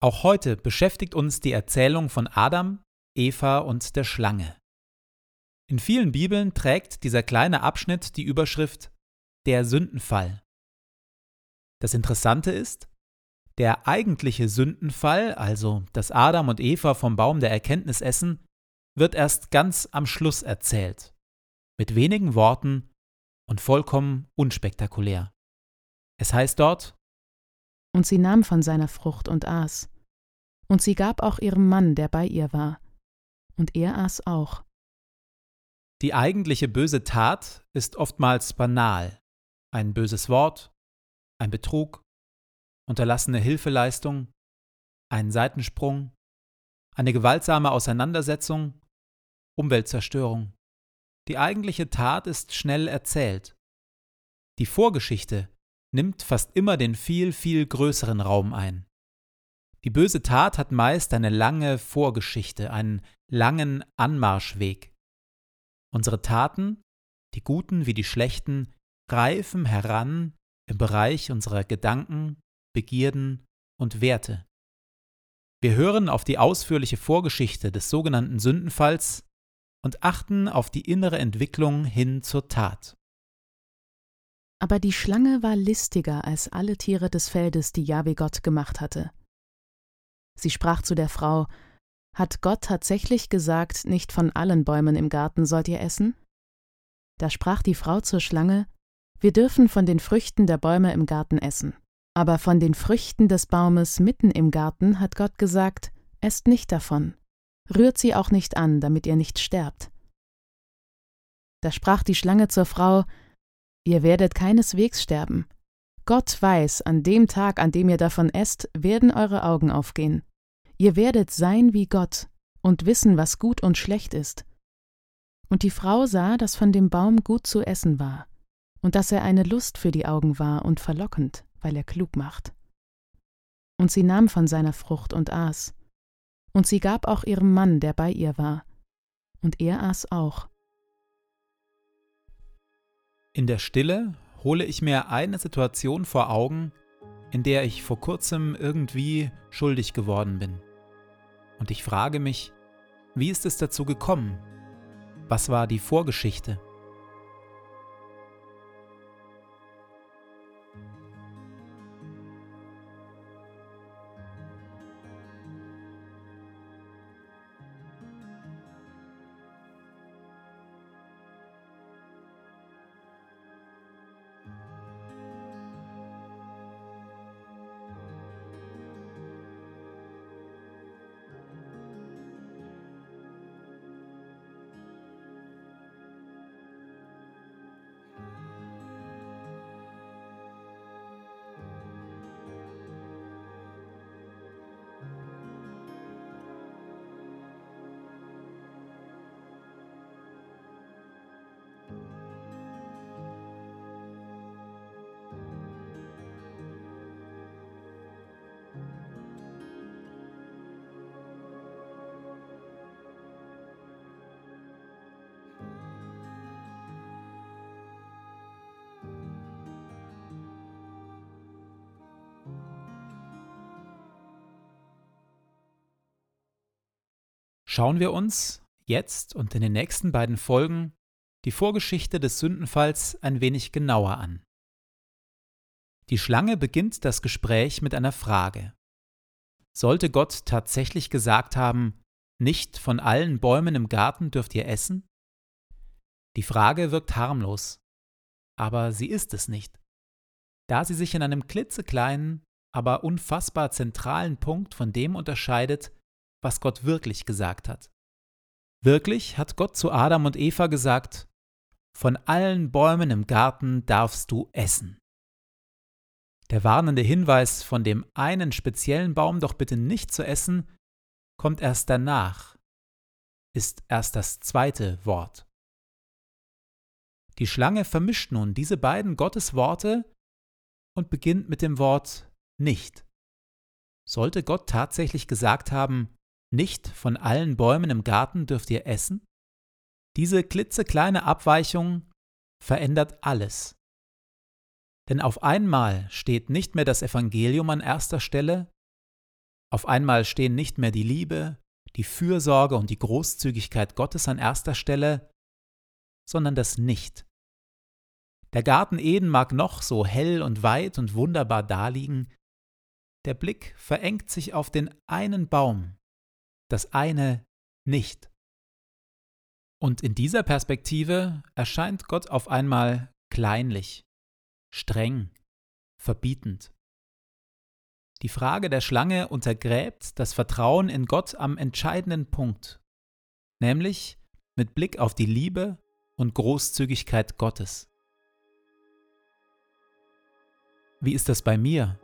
Auch heute beschäftigt uns die Erzählung von Adam, Eva und der Schlange. In vielen Bibeln trägt dieser kleine Abschnitt die Überschrift Der Sündenfall. Das Interessante ist, der eigentliche Sündenfall, also dass Adam und Eva vom Baum der Erkenntnis essen, wird erst ganz am Schluss erzählt, mit wenigen Worten und vollkommen unspektakulär. Es heißt dort, und sie nahm von seiner Frucht und aß. Und sie gab auch ihrem Mann, der bei ihr war. Und er aß auch. Die eigentliche böse Tat ist oftmals banal. Ein böses Wort, ein Betrug, unterlassene Hilfeleistung, ein Seitensprung, eine gewaltsame Auseinandersetzung, Umweltzerstörung. Die eigentliche Tat ist schnell erzählt. Die Vorgeschichte nimmt fast immer den viel, viel größeren Raum ein. Die böse Tat hat meist eine lange Vorgeschichte, einen langen Anmarschweg. Unsere Taten, die guten wie die schlechten, reifen heran im Bereich unserer Gedanken, Begierden und Werte. Wir hören auf die ausführliche Vorgeschichte des sogenannten Sündenfalls und achten auf die innere Entwicklung hin zur Tat. Aber die Schlange war listiger als alle Tiere des Feldes, die Jahwe Gott gemacht hatte. Sie sprach zu der Frau: Hat Gott tatsächlich gesagt, nicht von allen Bäumen im Garten sollt ihr essen? Da sprach die Frau zur Schlange: Wir dürfen von den Früchten der Bäume im Garten essen. Aber von den Früchten des Baumes mitten im Garten hat Gott gesagt: Esst nicht davon. Rührt sie auch nicht an, damit ihr nicht sterbt. Da sprach die Schlange zur Frau Ihr werdet keineswegs sterben. Gott weiß, an dem Tag, an dem ihr davon esst, werden eure Augen aufgehen. Ihr werdet sein wie Gott und wissen, was gut und schlecht ist. Und die Frau sah, dass von dem Baum gut zu essen war, und dass er eine Lust für die Augen war und verlockend, weil er klug macht. Und sie nahm von seiner Frucht und aß. Und sie gab auch ihrem Mann, der bei ihr war. Und er aß auch. In der Stille hole ich mir eine Situation vor Augen, in der ich vor kurzem irgendwie schuldig geworden bin. Und ich frage mich, wie ist es dazu gekommen? Was war die Vorgeschichte? Schauen wir uns jetzt und in den nächsten beiden Folgen die Vorgeschichte des Sündenfalls ein wenig genauer an. Die Schlange beginnt das Gespräch mit einer Frage. Sollte Gott tatsächlich gesagt haben, nicht von allen Bäumen im Garten dürft ihr essen? Die Frage wirkt harmlos, aber sie ist es nicht, da sie sich in einem klitzekleinen, aber unfassbar zentralen Punkt von dem unterscheidet, was Gott wirklich gesagt hat. Wirklich hat Gott zu Adam und Eva gesagt, von allen Bäumen im Garten darfst du essen. Der warnende Hinweis, von dem einen speziellen Baum doch bitte nicht zu essen, kommt erst danach, ist erst das zweite Wort. Die Schlange vermischt nun diese beiden Gottesworte und beginnt mit dem Wort nicht. Sollte Gott tatsächlich gesagt haben, nicht von allen Bäumen im Garten dürft ihr essen? Diese klitzekleine Abweichung verändert alles. Denn auf einmal steht nicht mehr das Evangelium an erster Stelle, auf einmal stehen nicht mehr die Liebe, die Fürsorge und die Großzügigkeit Gottes an erster Stelle, sondern das Nicht. Der Garten Eden mag noch so hell und weit und wunderbar daliegen, der Blick verengt sich auf den einen Baum, das eine nicht. Und in dieser Perspektive erscheint Gott auf einmal kleinlich, streng, verbietend. Die Frage der Schlange untergräbt das Vertrauen in Gott am entscheidenden Punkt, nämlich mit Blick auf die Liebe und Großzügigkeit Gottes. Wie ist das bei mir?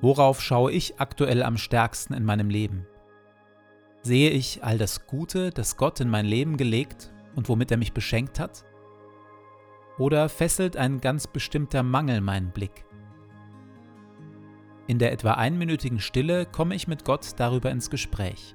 Worauf schaue ich aktuell am stärksten in meinem Leben? Sehe ich all das Gute, das Gott in mein Leben gelegt und womit er mich beschenkt hat? Oder fesselt ein ganz bestimmter Mangel meinen Blick? In der etwa einminütigen Stille komme ich mit Gott darüber ins Gespräch.